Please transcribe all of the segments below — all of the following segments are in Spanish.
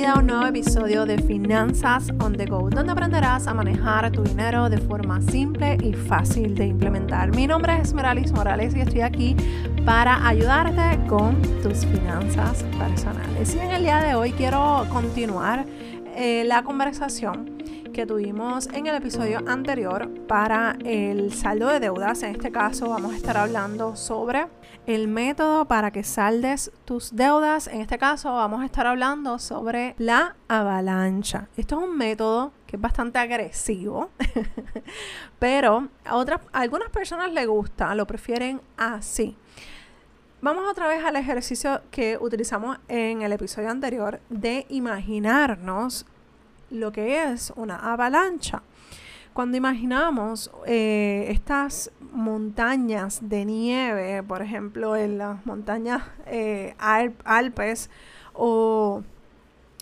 bienvenida a un nuevo episodio de Finanzas on the Go, donde aprenderás a manejar tu dinero de forma simple y fácil de implementar. Mi nombre es Esmeralis Morales y estoy aquí para ayudarte con tus finanzas personales. Y en el día de hoy quiero continuar eh, la conversación que tuvimos en el episodio anterior para el saldo de deudas. En este caso vamos a estar hablando sobre el método para que saldes tus deudas. En este caso vamos a estar hablando sobre la avalancha. Esto es un método que es bastante agresivo, pero a, otras, algunas personas les gusta, lo prefieren así. Vamos otra vez al ejercicio que utilizamos en el episodio anterior de imaginarnos lo que es una avalancha. Cuando imaginamos eh, estas montañas de nieve, por ejemplo, en las montañas eh, Alpes o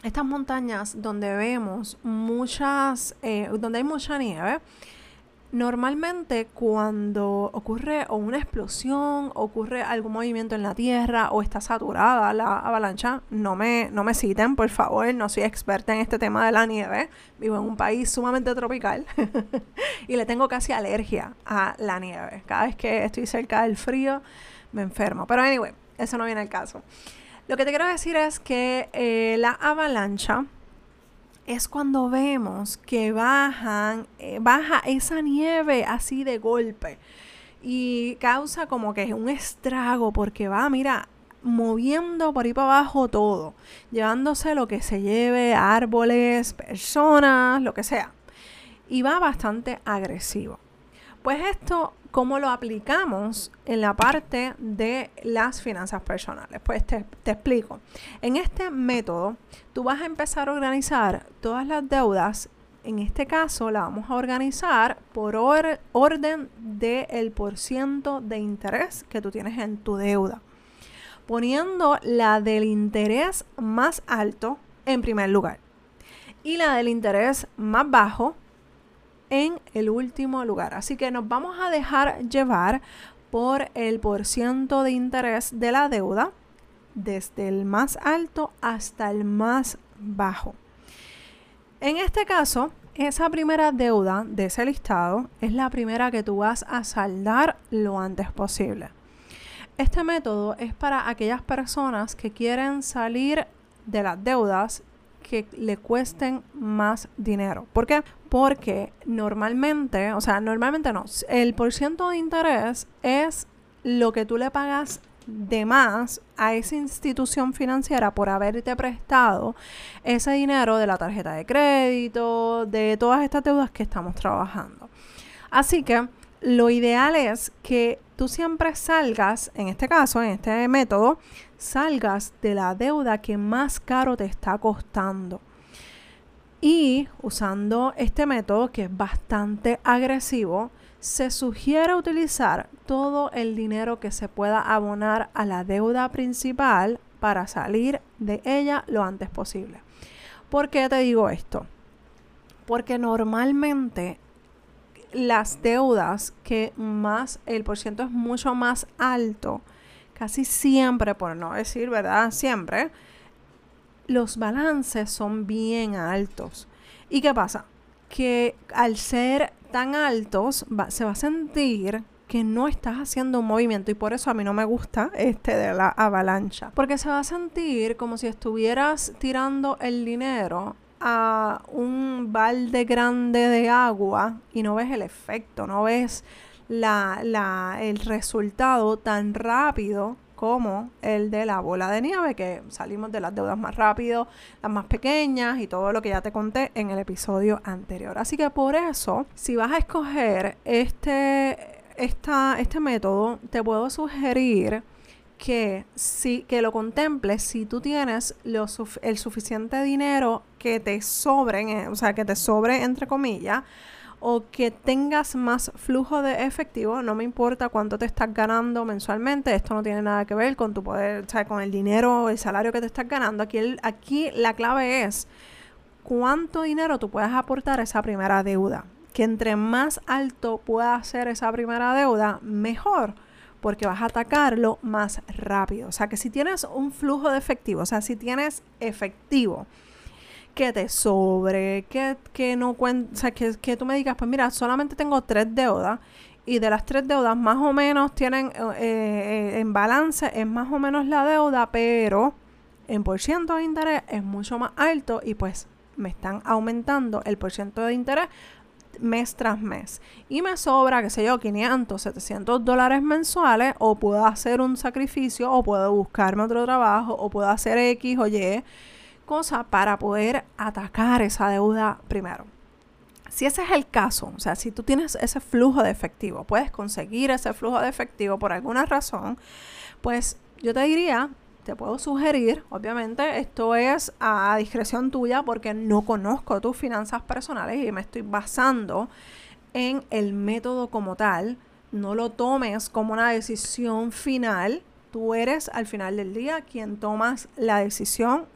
estas montañas donde vemos muchas, eh, donde hay mucha nieve, Normalmente cuando ocurre una explosión, ocurre algún movimiento en la Tierra o está saturada la avalancha, no me, no me citen, por favor, no soy experta en este tema de la nieve, vivo en un país sumamente tropical y le tengo casi alergia a la nieve. Cada vez que estoy cerca del frío me enfermo. Pero anyway, eso no viene al caso. Lo que te quiero decir es que eh, la avalancha es cuando vemos que bajan, eh, baja esa nieve así de golpe y causa como que un estrago porque va, mira, moviendo por ahí para abajo todo, llevándose lo que se lleve, árboles, personas, lo que sea. Y va bastante agresivo. Pues esto ¿Cómo lo aplicamos en la parte de las finanzas personales? Pues te, explico. En este método, tú vas a empezar a organizar todas las deudas. En este caso, la vamos a organizar por orden del por ciento de interés que tú tienes en tu deuda. Poniendo la del interés más alto en primer lugar y la del interés más bajo en el último lugar. Así que nos vamos a dejar llevar por el porciento de interés de la deuda desde el más alto hasta el más bajo. En este caso, esa primera deuda de ese listado es la primera que tú vas a saldar lo antes posible. Este método es para aquellas personas que quieren salir de las deudas que le cuesten más dinero. ¿Por qué? Porque normalmente, o sea, normalmente no, el porciento de interés es lo que tú le pagas de más a esa institución financiera por haberte prestado ese dinero de la tarjeta de crédito, de todas estas deudas que estamos trabajando. Así que lo ideal es que tú siempre salgas, en este caso, en este método, salgas de la deuda que más caro te está costando. Y usando este método que es bastante agresivo, se sugiere utilizar todo el dinero que se pueda abonar a la deuda principal para salir de ella lo antes posible. ¿Por qué te digo esto? Porque normalmente las deudas que más, el porciento es mucho más alto, casi siempre, por no decir verdad, siempre, los balances son bien altos. ¿Y qué pasa? Que al ser tan altos se va a sentir que no estás haciendo un movimiento y por eso a mí no me gusta este de la avalancha. Porque se va a sentir como si estuvieras tirando el dinero a un balde grande de agua y no ves el efecto, no ves la, la, el resultado tan rápido como el de la bola de nieve, que salimos de las deudas más rápido, las más pequeñas y todo lo que ya te conté en el episodio anterior. Así que por eso, si vas a escoger este, esta, este método, te puedo sugerir que, si, que lo contemples si tú tienes el suficiente dinero que te sobren, o sea, que te sobre entre comillas, o que tengas más flujo de efectivo, no me importa cuánto te estás ganando mensualmente, esto no tiene nada que ver con tu poder, o sea, con el dinero, el salario que te estás ganando. Aquí, aquí la clave es cuánto dinero tú puedes aportar a esa primera deuda. Que entre más alto pueda ser esa primera deuda, mejor porque vas a atacarlo más rápido. O sea que si tienes un flujo de efectivo, o sea, si tienes efectivo que te sobre, que, que no o sea, que, que tú me digas, pues mira, solamente tengo tres deudas y de las tres deudas más o menos tienen eh, eh, en balance, es más o menos la deuda, pero en por ciento de interés es mucho más alto y pues me están aumentando el por ciento de interés mes tras mes. Y me sobra, qué sé yo, 500, 700 dólares mensuales o puedo hacer un sacrificio o puedo buscarme otro trabajo o puedo hacer X o Y cosa para poder atacar esa deuda primero. Si ese es el caso, o sea, si tú tienes ese flujo de efectivo, puedes conseguir ese flujo de efectivo por alguna razón, pues yo te diría, te puedo sugerir, obviamente, esto es a discreción tuya porque no conozco tus finanzas personales y me estoy basando en el método como tal. No lo tomes como una decisión final. Tú eres al final del día quien tomas la decisión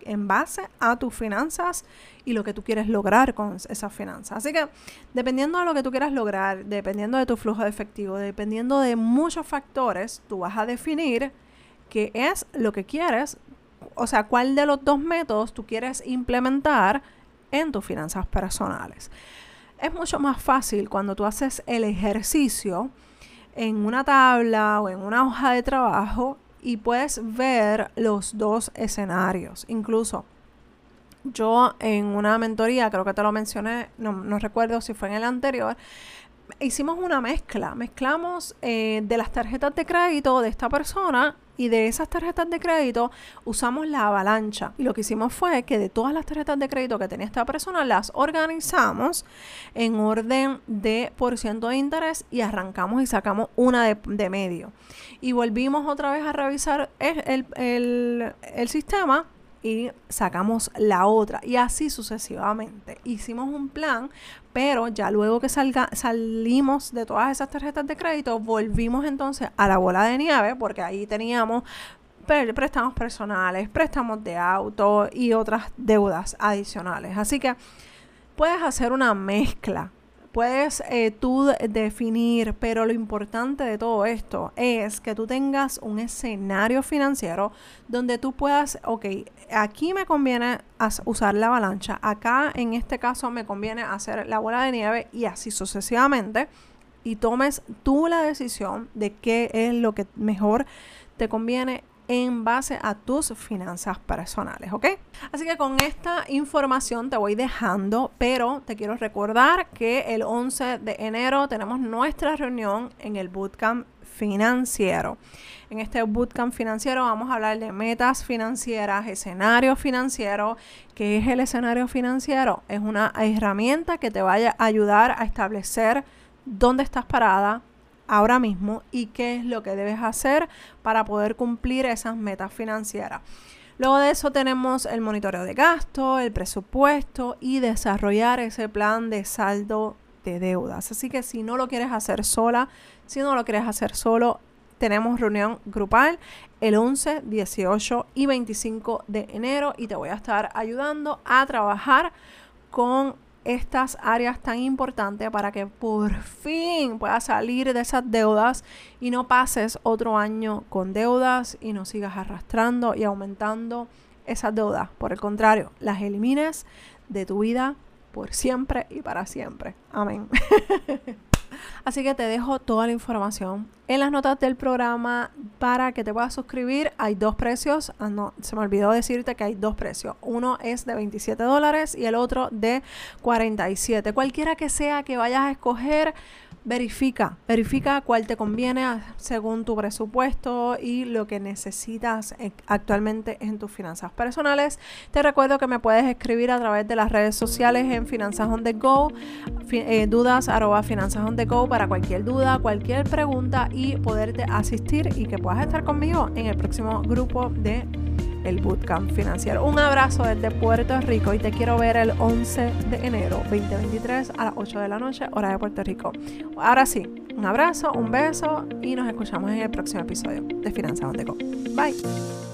en base a tus finanzas y lo que tú quieres lograr con esas finanzas. Así que dependiendo de lo que tú quieras lograr, dependiendo de tu flujo de efectivo, dependiendo de muchos factores, tú vas a definir qué es lo que quieres, o sea, cuál de los dos métodos tú quieres implementar en tus finanzas personales. Es mucho más fácil cuando tú haces el ejercicio en una tabla o en una hoja de trabajo y puedes ver los dos escenarios. Incluso yo en una mentoría, creo que te lo mencioné, no, recuerdo si fue en el anterior, hicimos una mezcla. Mezclamos eh, de las tarjetas de crédito de esta persona y de esas tarjetas de crédito usamos la avalancha. Y lo que hicimos fue que de todas las tarjetas de crédito que tenía esta persona, las organizamos en orden de por ciento de interés y arrancamos y sacamos una de, medio. Y volvimos otra vez a revisar el, el sistema y sacamos la otra y así sucesivamente. Hicimos un plan, pero ya luego que salga, salimos de todas esas tarjetas de crédito, volvimos entonces a la bola de nieve porque ahí teníamos préstamos personales, préstamos de auto y otras deudas adicionales. Así que puedes hacer una mezcla puedes eh, tú definir, pero lo importante de todo esto es que tú tengas un escenario financiero donde tú puedas, ok, aquí me conviene usar la avalancha, acá en este caso me conviene hacer la bola de nieve y así sucesivamente, y tomes tú la decisión de qué es lo que mejor te conviene en base a tus finanzas personales, ¿ok? Así que con esta información te voy dejando, pero te quiero recordar que el 11 de enero tenemos nuestra reunión en el Bootcamp financiero. En este bootcamp financiero vamos a hablar de metas financieras, escenario financiero. ¿Qué es el escenario financiero? Es una herramienta que te vaya a ayudar a establecer dónde estás parada, ahora mismo y qué es lo que debes hacer para poder cumplir esas metas financieras. Luego de eso tenemos el monitoreo de gasto, el presupuesto y desarrollar ese plan de saldo de deudas. Así que si no lo quieres hacer sola, si no lo quieres hacer solo, tenemos reunión grupal el 11, 18 y 25 de enero y te voy a estar ayudando a trabajar con estas áreas tan importantes para que por fin puedas salir de esas deudas y no pases otro año con deudas y no sigas arrastrando y aumentando esas deudas. Por el contrario, las elimines de tu vida por siempre y para siempre. Amén. Así que te dejo toda la información en las notas del programa para que te puedas suscribir. Hay dos precios. Ah, no, se me olvidó decirte que hay dos precios. Uno es de 27 dólares y el otro de 47. Cualquiera que sea que vayas a escoger verifica, verifica cuál te conviene según tu presupuesto y lo que necesitas eh, actualmente en tus finanzas personales. Te recuerdo que me puedes escribir a través de las redes sociales en Finanzas on the Go, eh, dudas arroba Finanzas on the Para cualquier duda, cualquier pregunta y poderte asistir y que puedas estar conmigo en el próximo grupo de el Bootcamp Financiero. Un abrazo desde Puerto Rico y te quiero ver el 11 de enero 2023 a las 8 de la noche, hora de Puerto Rico. Ahora sí, un abrazo, un beso y nos escuchamos en el próximo episodio de Finanzas Donde Go. Bye.